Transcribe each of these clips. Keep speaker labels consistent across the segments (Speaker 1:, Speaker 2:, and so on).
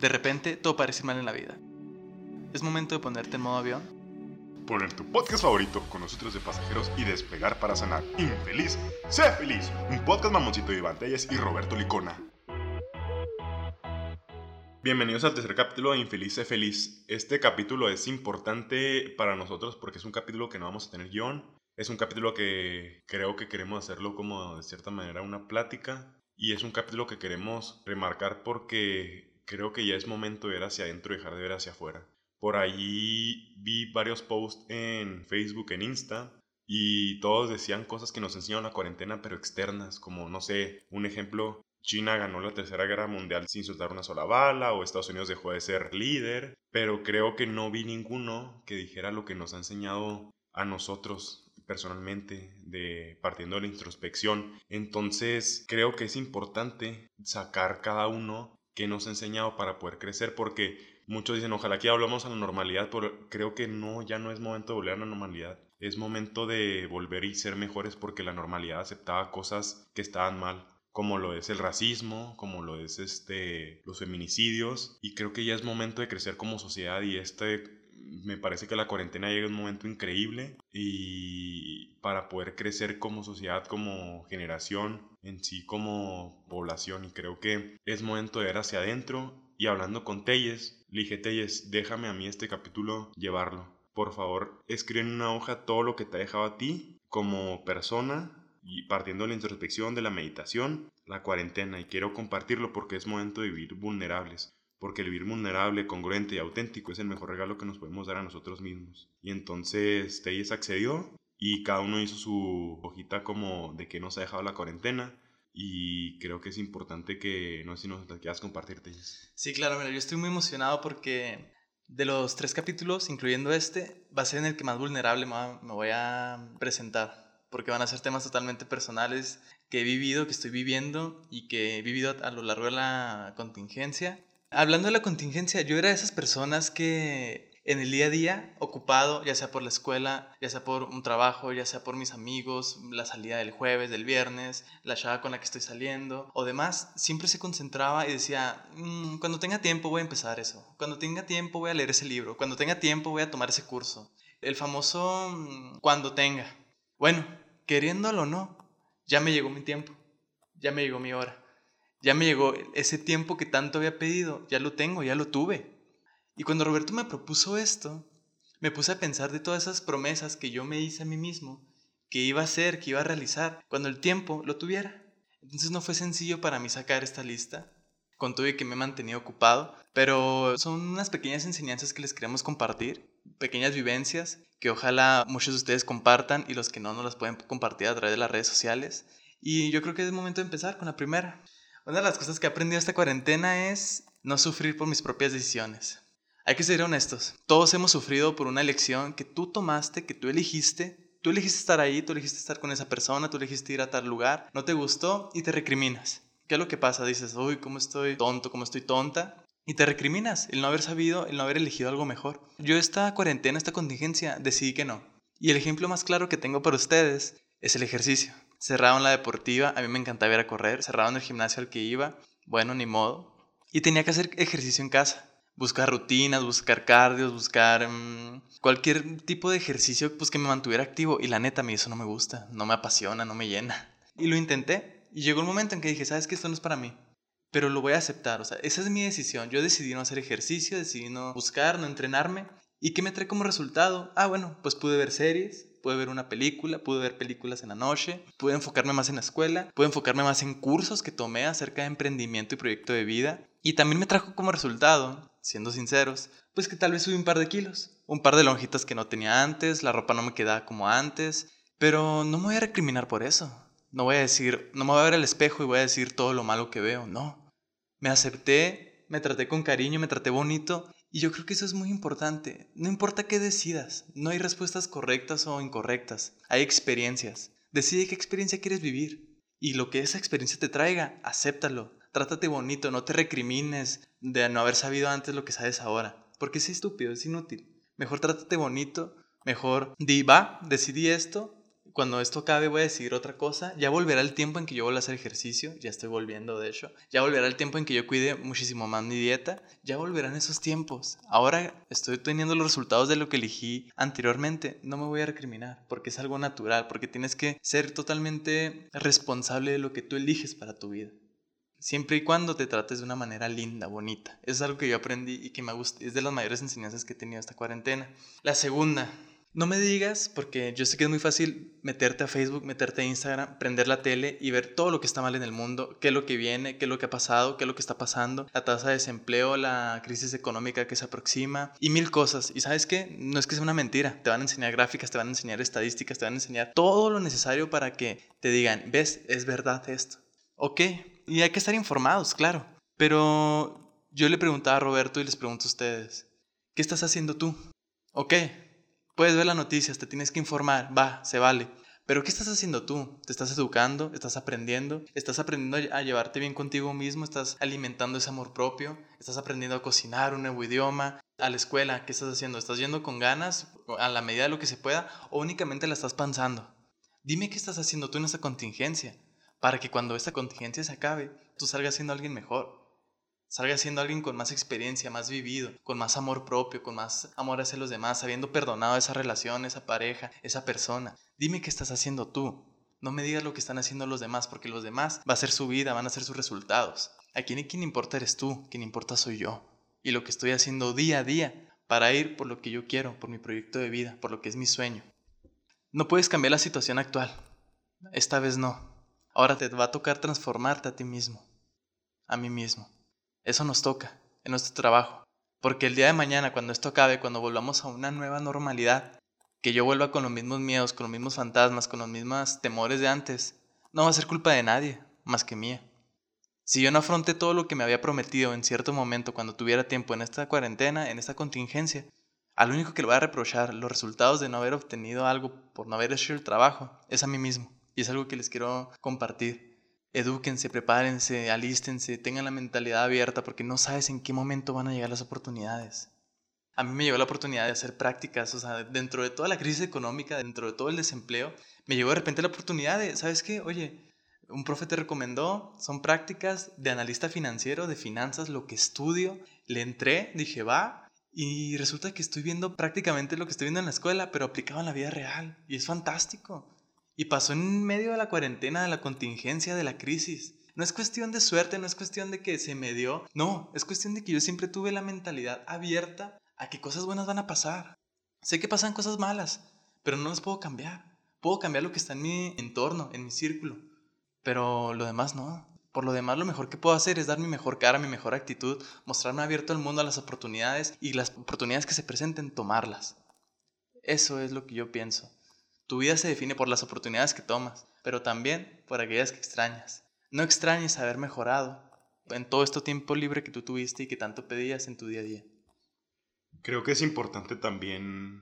Speaker 1: De repente, todo parece mal en la vida. Es momento de ponerte en modo avión.
Speaker 2: Poner tu podcast favorito con nosotros de pasajeros y despegar para sanar. Infeliz, sé feliz. Un podcast mamoncito de Iván Telles y Roberto Licona. Bienvenidos al tercer capítulo de Infeliz, sé feliz. Este capítulo es importante para nosotros porque es un capítulo que no vamos a tener guion. Es un capítulo que creo que queremos hacerlo como de cierta manera una plática. Y es un capítulo que queremos remarcar porque creo que ya es momento de ver hacia adentro y dejar de ver hacia afuera. Por ahí vi varios posts en Facebook, en Insta, y todos decían cosas que nos enseñan la cuarentena, pero externas, como, no sé, un ejemplo, China ganó la Tercera Guerra Mundial sin soltar una sola bala, o Estados Unidos dejó de ser líder, pero creo que no vi ninguno que dijera lo que nos ha enseñado a nosotros personalmente, de partiendo de la introspección. Entonces, creo que es importante sacar cada uno que nos ha enseñado para poder crecer, porque muchos dicen, ojalá que ya volvamos a la normalidad, pero creo que no, ya no es momento de volver a la normalidad. Es momento de volver y ser mejores porque la normalidad aceptaba cosas que estaban mal, como lo es el racismo, como lo es este, los feminicidios, y creo que ya es momento de crecer como sociedad y este me parece que la cuarentena llega en un momento increíble y para poder crecer como sociedad, como generación, en sí como población. Y creo que es momento de ver hacia adentro. Y hablando con Telles, le dije, Telles, déjame a mí este capítulo llevarlo. Por favor, escribe en una hoja todo lo que te ha dejado a ti como persona y partiendo de la introspección, de la meditación, la cuarentena. Y quiero compartirlo porque es momento de vivir vulnerables porque el vivir vulnerable, congruente y auténtico es el mejor regalo que nos podemos dar a nosotros mismos. Y entonces Telles accedió y cada uno hizo su hojita como de que nos ha dejado la cuarentena. Y creo que es importante que, no sé si nos quieras compartir, Telles.
Speaker 1: Sí, claro, mira, yo estoy muy emocionado porque de los tres capítulos, incluyendo este, va a ser en el que más vulnerable me voy a presentar. Porque van a ser temas totalmente personales que he vivido, que estoy viviendo y que he vivido a lo largo de la contingencia Hablando de la contingencia, yo era de esas personas que en el día a día, ocupado, ya sea por la escuela, ya sea por un trabajo, ya sea por mis amigos, la salida del jueves, del viernes, la chava con la que estoy saliendo o demás, siempre se concentraba y decía, mm, cuando tenga tiempo voy a empezar eso, cuando tenga tiempo voy a leer ese libro, cuando tenga tiempo voy a tomar ese curso. El famoso mm, cuando tenga. Bueno, queriéndolo o no, ya me llegó mi tiempo, ya me llegó mi hora. Ya me llegó ese tiempo que tanto había pedido, ya lo tengo, ya lo tuve. Y cuando Roberto me propuso esto, me puse a pensar de todas esas promesas que yo me hice a mí mismo, que iba a hacer, que iba a realizar, cuando el tiempo lo tuviera. Entonces no fue sencillo para mí sacar esta lista, con todo y que me he mantenido ocupado, pero son unas pequeñas enseñanzas que les queremos compartir, pequeñas vivencias que ojalá muchos de ustedes compartan y los que no, no las pueden compartir a través de las redes sociales. Y yo creo que es momento de empezar con la primera. Una de las cosas que he aprendido esta cuarentena es no sufrir por mis propias decisiones. Hay que ser honestos. Todos hemos sufrido por una elección que tú tomaste, que tú elegiste. Tú elegiste estar ahí, tú elegiste estar con esa persona, tú elegiste ir a tal lugar, no te gustó y te recriminas. ¿Qué es lo que pasa? Dices, uy, ¿cómo estoy tonto? ¿Cómo estoy tonta? Y te recriminas el no haber sabido, el no haber elegido algo mejor. Yo esta cuarentena, esta contingencia, decidí que no. Y el ejemplo más claro que tengo para ustedes es el ejercicio. Cerraron la deportiva, a mí me encantaba ir a correr, cerraron el gimnasio al que iba, bueno, ni modo. Y tenía que hacer ejercicio en casa, buscar rutinas, buscar cardios, buscar mm, cualquier tipo de ejercicio pues, que me mantuviera activo. Y la neta, a mí eso no me gusta, no me apasiona, no me llena. Y lo intenté. Y llegó un momento en que dije, ¿sabes qué? Esto no es para mí. Pero lo voy a aceptar, o sea, esa es mi decisión. Yo decidí no hacer ejercicio, decidí no buscar, no entrenarme. ¿Y qué me trae como resultado? Ah, bueno, pues pude ver series, pude ver una película, pude ver películas en la noche, pude enfocarme más en la escuela, pude enfocarme más en cursos que tomé acerca de emprendimiento y proyecto de vida. Y también me trajo como resultado, siendo sinceros, pues que tal vez subí un par de kilos, un par de lonjitas que no tenía antes, la ropa no me quedaba como antes, pero no me voy a recriminar por eso. No voy a decir, no me voy a ver al espejo y voy a decir todo lo malo que veo, no. Me acepté, me traté con cariño, me traté bonito y yo creo que eso es muy importante. No importa qué decidas, no hay respuestas correctas o incorrectas, hay experiencias. Decide qué experiencia quieres vivir. Y lo que esa experiencia te traiga, acéptalo. Trátate bonito, no te recrimines de no haber sabido antes lo que sabes ahora. Porque es estúpido, es inútil. Mejor trátate bonito, mejor di, va, decidí esto, cuando esto acabe voy a decidir otra cosa, ya volverá el tiempo en que yo vuelva a hacer ejercicio, ya estoy volviendo de hecho, ya volverá el tiempo en que yo cuide muchísimo más mi dieta, ya volverán esos tiempos. Ahora estoy teniendo los resultados de lo que elegí anteriormente, no me voy a recriminar, porque es algo natural, porque tienes que ser totalmente responsable de lo que tú eliges para tu vida. Siempre y cuando te trates de una manera linda, bonita. Es algo que yo aprendí y que me gusta, es de las mayores enseñanzas que he tenido esta cuarentena. La segunda, no me digas, porque yo sé que es muy fácil meterte a Facebook, meterte a Instagram, prender la tele y ver todo lo que está mal en el mundo, qué es lo que viene, qué es lo que ha pasado, qué es lo que está pasando, la tasa de desempleo, la crisis económica que se aproxima y mil cosas. Y sabes qué, no es que sea una mentira, te van a enseñar gráficas, te van a enseñar estadísticas, te van a enseñar todo lo necesario para que te digan, ves, es verdad esto. Ok, y hay que estar informados, claro. Pero yo le preguntaba a Roberto y les pregunto a ustedes, ¿qué estás haciendo tú? Ok, Puedes ver las noticias, te tienes que informar, va, se vale. Pero ¿qué estás haciendo tú? ¿Te estás educando? ¿Estás aprendiendo? ¿Estás aprendiendo a llevarte bien contigo mismo? ¿Estás alimentando ese amor propio? ¿Estás aprendiendo a cocinar un nuevo idioma? ¿A la escuela? ¿Qué estás haciendo? ¿Estás yendo con ganas a la medida de lo que se pueda o únicamente la estás pensando? Dime qué estás haciendo tú en esta contingencia para que cuando esta contingencia se acabe, tú salgas siendo alguien mejor salga siendo alguien con más experiencia, más vivido, con más amor propio, con más amor hacia los demás, habiendo perdonado esa relación, esa pareja, esa persona. Dime qué estás haciendo tú. No me digas lo que están haciendo los demás, porque los demás va a ser su vida, van a ser sus resultados. A quien, quien importa eres tú, quien importa soy yo. Y lo que estoy haciendo día a día para ir por lo que yo quiero, por mi proyecto de vida, por lo que es mi sueño. No puedes cambiar la situación actual. Esta vez no. Ahora te va a tocar transformarte a ti mismo, a mí mismo. Eso nos toca, en nuestro trabajo. Porque el día de mañana, cuando esto acabe, cuando volvamos a una nueva normalidad, que yo vuelva con los mismos miedos, con los mismos fantasmas, con los mismos temores de antes, no va a ser culpa de nadie, más que mía. Si yo no afronté todo lo que me había prometido en cierto momento cuando tuviera tiempo en esta cuarentena, en esta contingencia, al único que le voy a reprochar los resultados de no haber obtenido algo por no haber hecho el trabajo es a mí mismo. Y es algo que les quiero compartir edúquense, prepárense, alístense, tengan la mentalidad abierta porque no sabes en qué momento van a llegar las oportunidades. A mí me llegó la oportunidad de hacer prácticas, o sea, dentro de toda la crisis económica, dentro de todo el desempleo, me llegó de repente la oportunidad de, ¿sabes qué? Oye, un profe te recomendó, son prácticas de analista financiero, de finanzas, lo que estudio. Le entré, dije, va, y resulta que estoy viendo prácticamente lo que estoy viendo en la escuela, pero aplicado en la vida real. Y es fantástico. Y pasó en medio de la cuarentena, de la contingencia, de la crisis. No es cuestión de suerte, no es cuestión de que se me dio. No, es cuestión de que yo siempre tuve la mentalidad abierta a que cosas buenas van a pasar. Sé que pasan cosas malas, pero no las puedo cambiar. Puedo cambiar lo que está en mi entorno, en mi círculo. Pero lo demás no. Por lo demás, lo mejor que puedo hacer es dar mi mejor cara, mi mejor actitud, mostrarme abierto al mundo, a las oportunidades y las oportunidades que se presenten, tomarlas. Eso es lo que yo pienso. Tu vida se define por las oportunidades que tomas, pero también por aquellas que extrañas. No extrañes haber mejorado en todo este tiempo libre que tú tuviste y que tanto pedías en tu día a día.
Speaker 2: Creo que es importante también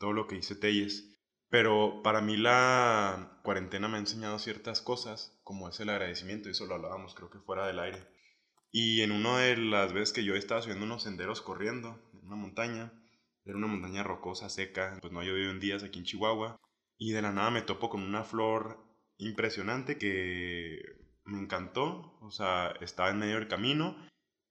Speaker 2: todo lo que dice Telles, pero para mí la cuarentena me ha enseñado ciertas cosas, como es el agradecimiento, y eso lo hablábamos creo que fuera del aire. Y en una de las veces que yo estaba subiendo unos senderos corriendo en una montaña, era una montaña rocosa, seca, pues no ha llovido en días aquí en Chihuahua, y de la nada me topo con una flor impresionante que me encantó. O sea, estaba en medio del camino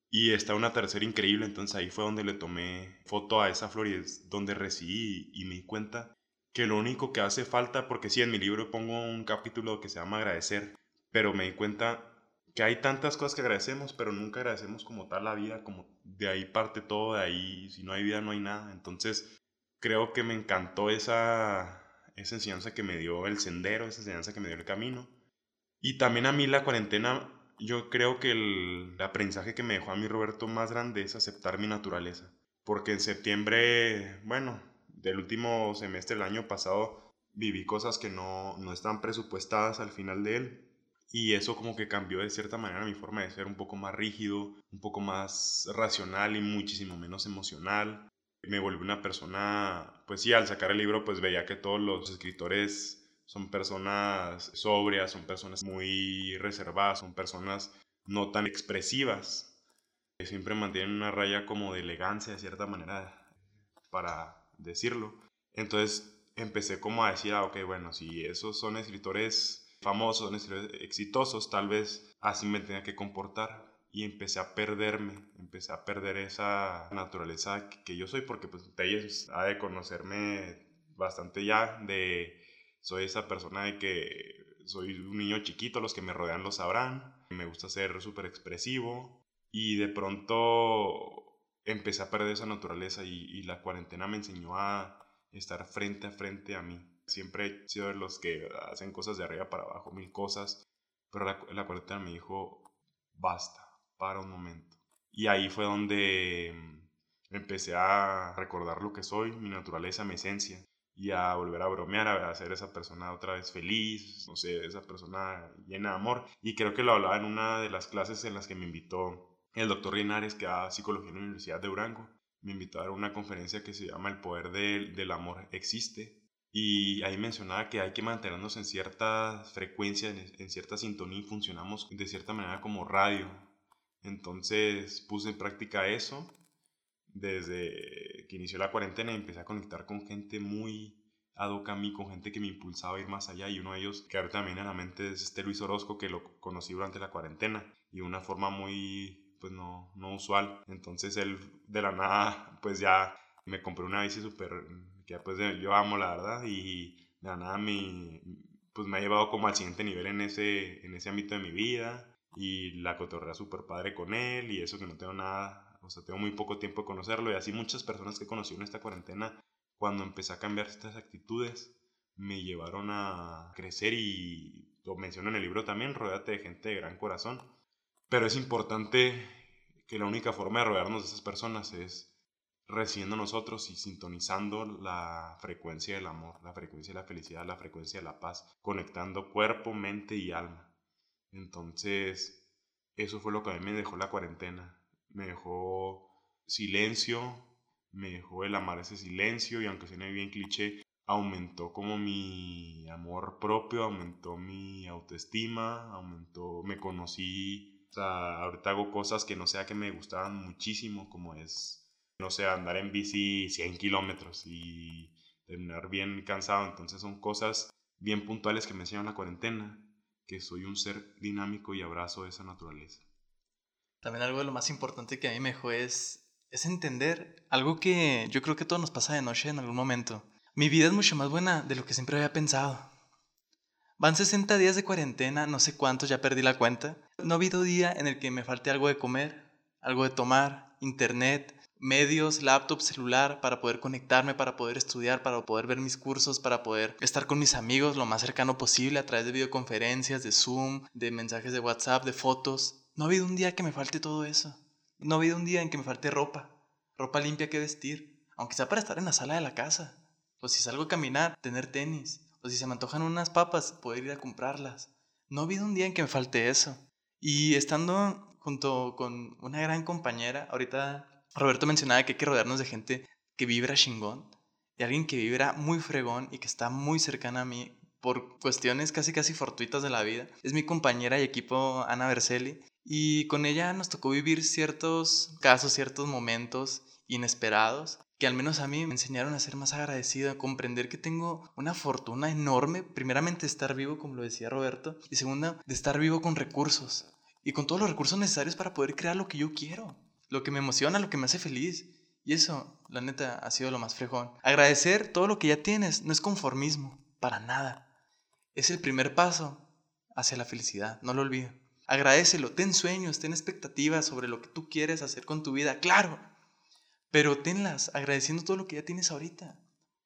Speaker 2: y está una tercera increíble. Entonces ahí fue donde le tomé foto a esa flor y es donde recibí y, me di cuenta que lo único que hace falta, porque sí, en mi libro pongo un capítulo que se llama agradecer, pero me di cuenta que hay tantas cosas que agradecemos, pero nunca agradecemos como tal la vida, como de ahí parte todo, de ahí, si no hay vida no hay nada. Entonces creo que me encantó esa, esa enseñanza que me dio el sendero, esa enseñanza que me dio el camino. Y también a mí la cuarentena, yo creo que el, aprendizaje que me dejó a mí Roberto más grande es aceptar mi naturaleza. Porque en septiembre, bueno, del último semestre del año pasado, viví cosas que no, no estaban presupuestadas al final de él. Y eso como que cambió de cierta manera mi forma de ser un poco más rígido, un poco más racional y muchísimo menos emocional me volví una persona, pues sí, al sacar el libro pues veía que todos los escritores son personas sobrias, son personas muy reservadas, son personas no tan expresivas, que siempre mantienen una raya como de elegancia de cierta manera, para decirlo. Entonces empecé como a decir, ah, ok, bueno, si esos son escritores famosos, escritores exitosos, tal vez así me tenga que comportar. Y empecé a perderme, empecé a perder esa naturaleza que, yo soy, porque pues ellos ha de conocerme bastante ya, de soy esa persona de que soy un niño chiquito, los que me rodean lo sabrán, me gusta ser súper expresivo y de pronto empecé a perder esa naturaleza y, la cuarentena me enseñó a estar frente a frente a mí. Siempre he sido de los que hacen cosas de arriba para abajo, mil cosas, pero la, la cuarentena me dijo, basta, para un momento. Y ahí fue donde empecé a recordar lo que soy, mi naturaleza, mi esencia y a volver a bromear, a hacer esa persona otra vez feliz, no sé, esa persona llena de amor. Y creo que lo hablaba en una de las clases en las que me invitó el doctor Linares, que da psicología en la Universidad de Durango. Me invitó a dar una conferencia que se llama El poder del, del amor existe. Y ahí mencionaba que hay que mantenernos en cierta frecuencia, en, en cierta sintonía y funcionamos de cierta manera como radio. Entonces puse en práctica eso desde que inició la cuarentena empecé a conectar con gente muy ad hoc a mí, con gente que me impulsaba a ir más allá. Y uno de ellos que ahora también en la mente es este Luis Orozco que lo conocí durante la cuarentena y de una forma muy pues no, no usual. Entonces él de la nada pues ya me compré una bici súper que pues yo amo la verdad. Y de la nada me, pues me ha llevado como al siguiente nivel en ese, en ese ámbito de mi vida y la cotorrea súper padre con él y eso que no tengo nada o sea, tengo muy poco tiempo de conocerlo y así muchas personas que he conocido en esta cuarentena, cuando empecé a cambiar estas actitudes, me llevaron a crecer y lo menciono en el libro también, rodeate de gente de gran corazón. Pero es importante que la única forma de rodearnos de esas personas es recibiendo nosotros y sintonizando la frecuencia del amor, la frecuencia de la felicidad, la frecuencia de la paz, conectando cuerpo, mente y alma. Entonces, eso fue lo que a mí me dejó la cuarentena. Me dejó silencio, me dejó el amar ese silencio y aunque suene bien cliché, aumentó como mi amor propio, aumentó mi autoestima, aumentó, me conocí, o sea, ahorita hago cosas que no sea que me gustaban muchísimo, como es, no sé, andar en bici 100 kilómetros y terminar bien cansado, entonces son cosas bien puntuales que me enseñan la cuarentena, que soy un ser dinámico y abrazo esa naturaleza.
Speaker 1: También algo de lo más importante que a mí me dejó es, entender algo que yo creo que todo nos pasa de noche en algún momento. Mi vida es mucho más buena de lo que siempre había pensado. Van 60 días de cuarentena, no sé cuántos, ya perdí la cuenta. No ha habido día en el que me falte algo de comer, algo de tomar, internet, medios, laptop, celular, para poder conectarme, para poder estudiar, para poder ver mis cursos, para poder estar con mis amigos lo más cercano posible a través de videoconferencias, de Zoom, de mensajes de WhatsApp, de fotos. No ha habido un día que me falte todo eso. No ha habido un día en que me falte ropa, ropa limpia que vestir, aunque sea para estar en la sala de la casa. O si salgo a caminar, tener tenis. O si se me antojan unas papas, poder ir a comprarlas. No ha habido un día en que me falte eso. Y estando junto con una gran compañera, ahorita Roberto mencionaba que hay que rodearnos de gente que vibra chingón, de alguien que vibra muy fregón y que está muy cercana a mí por cuestiones casi casi fortuitas de la vida. Es mi compañera y equipo Ana Berselli y con ella nos tocó vivir ciertos casos, ciertos momentos inesperados que al menos a mí me enseñaron a ser más agradecido, a comprender que tengo una fortuna enorme, primeramente estar vivo, como lo decía Roberto, y segunda, de estar vivo con recursos y con todos los recursos necesarios para poder crear lo que yo quiero, lo que me emociona, lo que me hace feliz. Y eso, la neta, ha sido lo más frejón. Agradecer todo lo que ya tienes no es conformismo, para nada. Es el primer paso hacia la felicidad, no lo olvides. Agradecelo, ten sueños, ten expectativas sobre lo que tú quieres hacer con tu vida, claro, pero tenlas agradeciendo todo lo que ya tienes ahorita.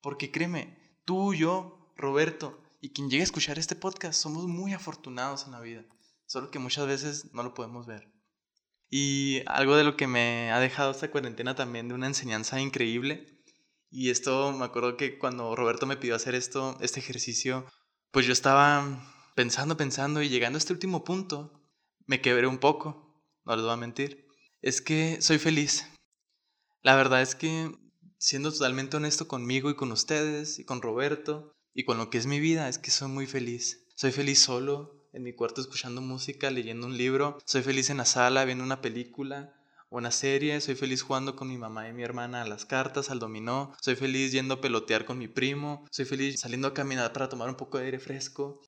Speaker 1: Porque créeme, tú, yo, Roberto y quien llegue a escuchar este podcast somos muy afortunados en la vida, solo que muchas veces no lo podemos ver. Y algo de lo que me ha dejado esta cuarentena también de una enseñanza increíble, y esto me acuerdo que cuando Roberto me pidió hacer esto, este ejercicio, pues yo estaba pensando, pensando y llegando a este último punto, me quebré un poco, no les voy a mentir. Es que soy feliz. La verdad es que, siendo totalmente honesto conmigo y con ustedes y con Roberto y con lo que es mi vida, es que soy muy feliz. Soy feliz solo, en mi cuarto escuchando música, leyendo un libro. Soy feliz en la sala, viendo una película una serie, soy feliz jugando con mi mamá y mi hermana a las cartas, al dominó, soy feliz yendo a pelotear con mi primo, soy feliz saliendo a caminar para tomar un poco de aire fresco.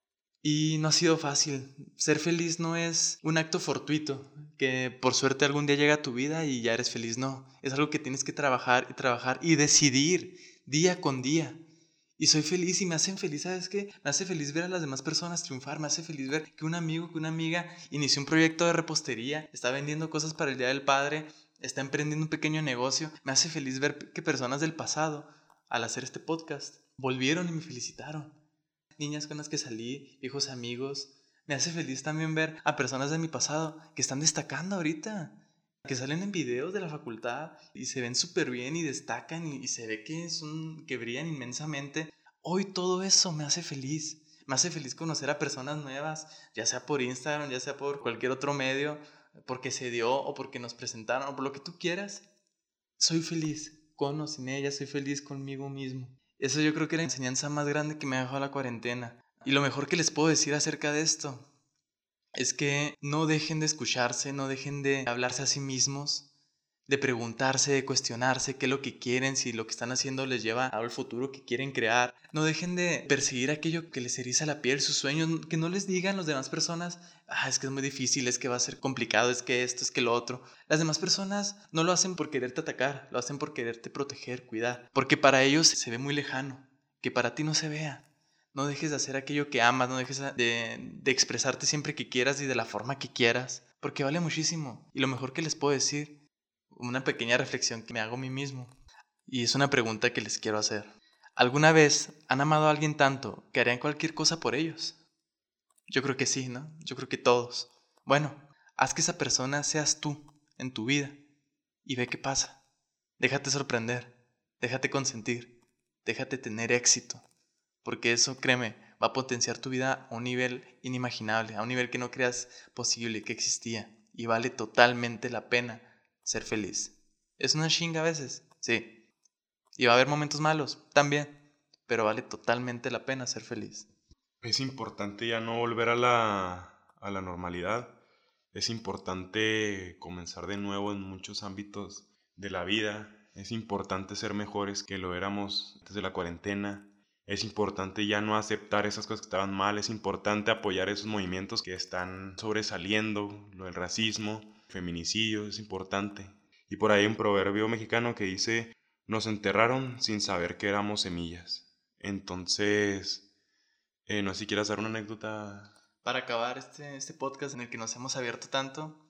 Speaker 1: Y no ha sido fácil. Ser feliz no es un acto fortuito, que por suerte algún día llega a tu vida y ya eres feliz. No, es algo que tienes que trabajar y trabajar y decidir día con día. Y soy feliz y me hacen feliz, ¿sabes qué? Me hace feliz ver a las demás personas triunfar, me hace feliz ver que un amigo, que una amiga inició un proyecto de repostería, está vendiendo cosas para el Día del Padre, está emprendiendo un pequeño negocio. Me hace feliz ver que personas del pasado, al hacer este podcast, volvieron y me felicitaron niñas con las que salí, viejos amigos. Me hace feliz también ver a personas de mi pasado que están destacando ahorita, que salen en videos de la facultad y se ven súper bien y destacan y, se ve que, son, que brillan inmensamente. Hoy todo eso me hace feliz. Me hace feliz conocer a personas nuevas, ya sea por Instagram, ya sea por cualquier otro medio, porque se dio o porque nos presentaron o por lo que tú quieras. Soy feliz con o sin ella, soy feliz conmigo mismo. Eso yo creo que es la enseñanza más grande que me dejado la cuarentena. Y lo mejor que les puedo decir acerca de esto es que no dejen de escucharse, no dejen de hablarse a sí mismos, de preguntarse, de cuestionarse qué es lo que quieren, si lo que están haciendo les lleva al futuro que quieren crear. No dejen de perseguir aquello que les eriza la piel, sus sueños, que no les digan las demás personas, ah, es que es muy difícil, es que va a ser complicado, es que esto, es que lo otro. Las demás personas no lo hacen por quererte atacar, lo hacen por quererte proteger, cuidar, porque para ellos se ve muy lejano, que para ti no se vea. No dejes de hacer aquello que amas, no dejes de, de expresarte siempre que quieras y de la forma que quieras, porque vale muchísimo. Y lo mejor que les puedo decir una pequeña reflexión que me hago a mí mismo. Y es una pregunta que les quiero hacer. ¿Alguna vez han amado a alguien tanto que harían cualquier cosa por ellos? Yo creo que sí, ¿no? Yo creo que todos. Bueno, haz que esa persona seas tú en tu vida y ve qué pasa. Déjate sorprender, déjate consentir, déjate tener éxito, porque eso, créeme, va a potenciar tu vida a un nivel inimaginable, a un nivel que no creas posible que existía y vale totalmente la pena ser feliz. Es una chinga a veces, sí. Y va a haber momentos malos, también. Pero vale totalmente la pena ser feliz.
Speaker 2: Es importante ya no volver a la, a la normalidad. Es importante comenzar de nuevo en muchos ámbitos de la vida. Es importante ser mejores que lo éramos antes de la cuarentena. Es importante ya no aceptar esas cosas que estaban mal. Es importante apoyar esos movimientos que están sobresaliendo, lo del racismo, feminicidio, es importante. Y por ahí un proverbio mexicano que dice, nos enterraron sin saber que éramos semillas. Entonces, eh, no sé si quieras dar una anécdota.
Speaker 1: Para acabar este, este podcast en el que nos hemos abierto tanto,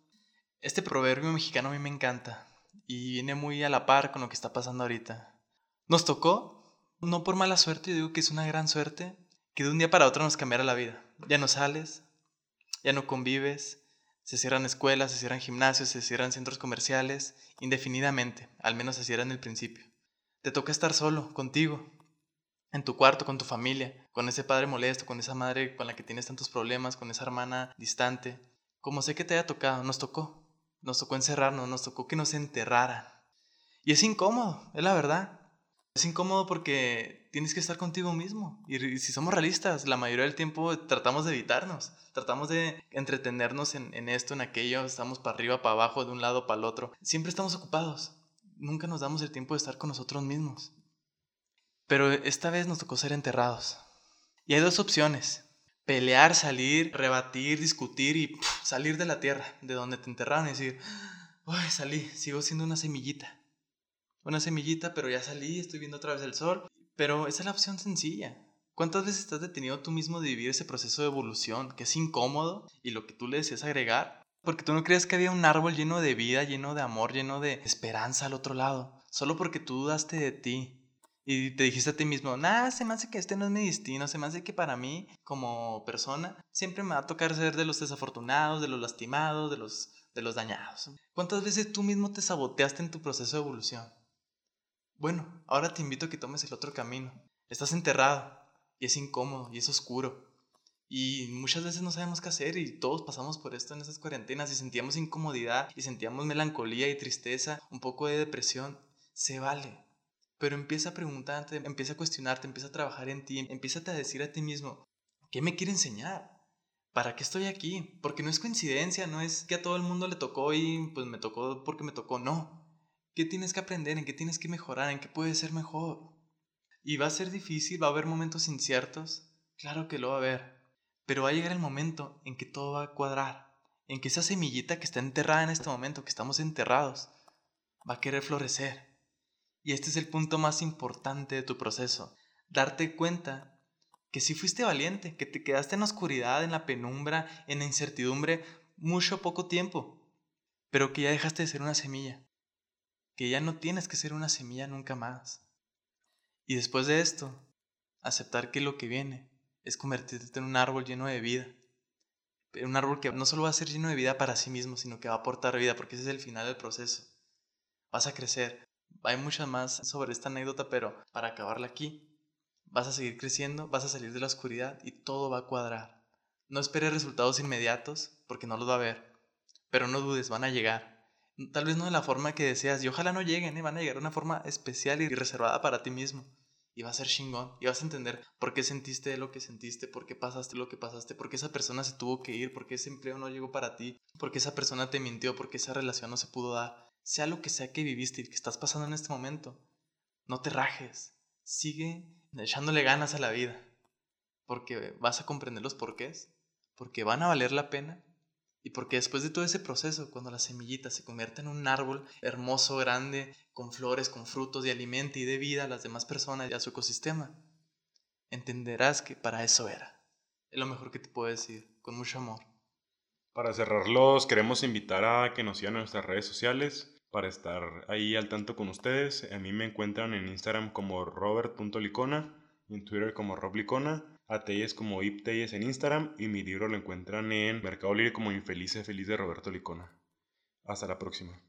Speaker 1: este proverbio mexicano a mí me encanta y viene muy a la par con lo que está pasando ahorita. Nos tocó, no por mala suerte, yo digo que es una gran suerte, que de un día para otro nos cambiara la vida. Ya no sales, ya no convives, se cierran escuelas, se cierran gimnasios, se cierran centros comerciales, indefinidamente, al menos así era en el principio. Te toca estar solo, contigo, en tu cuarto, con tu familia, con ese padre molesto, con esa madre con la que tienes tantos problemas, con esa hermana distante. Como sé que te haya tocado, nos tocó. Nos tocó encerrarnos, nos tocó que nos enterraran. Y es incómodo, es la verdad. Es incómodo porque tienes que estar contigo mismo. Y si somos realistas, la mayoría del tiempo tratamos de evitarnos. Tratamos de entretenernos en, esto, en aquello. Estamos para arriba, para abajo, de un lado para el otro. Siempre estamos ocupados. Nunca nos damos el tiempo de estar con nosotros mismos. Pero esta vez nos tocó ser enterrados. Y hay dos opciones. Pelear, salir, rebatir, discutir y salir de la tierra, de donde te enterraron y decir, ¡ay, salí! Sigo siendo una semillita una semillita, pero ya salí, estoy viendo otra vez el sol. Pero esa es la opción sencilla. ¿Cuántas veces estás detenido tú mismo de vivir ese proceso de evolución que es incómodo y lo que tú le deseas agregar? Porque tú no crees que había un árbol lleno de vida, lleno de amor, lleno de esperanza al otro lado. Solo porque tú dudaste de ti. Y te dijiste a ti mismo, nada, se me hace que este no es mi destino, se me hace que para mí, como persona, siempre me va a tocar ser de los desafortunados, de los lastimados, de los, de los dañados. ¿Cuántas veces tú mismo te saboteaste en tu proceso de evolución? Bueno, ahora te invito a que tomes el otro camino. Estás enterrado y es incómodo y es oscuro. Y muchas veces no sabemos qué hacer y todos pasamos por esto en esas cuarentenas y sentíamos incomodidad y sentíamos melancolía y tristeza, un poco de depresión. Se vale. Pero empieza a preguntarte, empieza a cuestionarte, empieza a trabajar en ti, empieza a decir a ti mismo, ¿qué me quiere enseñar? ¿para qué estoy aquí? Porque no es coincidencia, no es que a todo el mundo le tocó y pues me tocó porque me tocó, no. ¿Qué tienes que aprender? ¿En qué tienes que mejorar? ¿En qué puedes ser mejor? Y va a ser difícil, va a haber momentos inciertos, claro que lo va a haber, pero va a llegar el momento en que todo va a cuadrar, en que esa semillita que está enterrada en este momento, que estamos enterrados, va a querer florecer. Y este es el punto más importante de tu proceso, darte cuenta que si fuiste valiente, que te quedaste en la oscuridad, en la penumbra, en la incertidumbre, mucho poco tiempo, pero que ya dejaste de ser una semilla, que ya no tienes que ser una semilla nunca más. Y después de esto, aceptar que lo que viene es convertirte en un árbol lleno de vida. Un árbol que no solo va a ser lleno de vida para sí mismo, sino que va a aportar vida, porque ese es el final del proceso. Vas a crecer. Hay muchas más sobre esta anécdota, pero para acabarla aquí, vas a seguir creciendo, vas a salir de la oscuridad y todo va a cuadrar. No esperes resultados inmediatos porque no los va a haber, pero no dudes, van a llegar. Tal vez no de la forma que deseas y ojalá no lleguen, ¿eh? van a llegar de una forma especial y reservada para ti mismo. Y va a ser chingón. Y vas a entender por qué sentiste lo que sentiste, por qué pasaste lo que pasaste, por qué esa persona se tuvo que ir, por qué ese empleo no llegó para ti, por qué esa persona te mintió, por qué esa relación no se pudo dar. Sea lo que sea que viviste y que estás pasando en este momento, no te rajes. Sigue echándole ganas a la vida, porque vas a comprender los porqués, porque van a valer la pena y porque después de todo ese proceso, cuando la semillita se convierte en un árbol hermoso, grande, con flores, con frutos, de alimento y de vida a las demás personas y a su ecosistema, entenderás que para eso era. Es lo mejor que te puedo decir, con mucho amor.
Speaker 2: Para cerrarlos, queremos invitar a que nos sigan en nuestras redes sociales para estar ahí al tanto con ustedes. A mí me encuentran en Instagram como robert.licona, en Twitter como roblicona, a Teyes como ipteyes en Instagram y mi libro lo encuentran en Mercado Libre como Infelice Feliz de Roberto Licona. Hasta la próxima.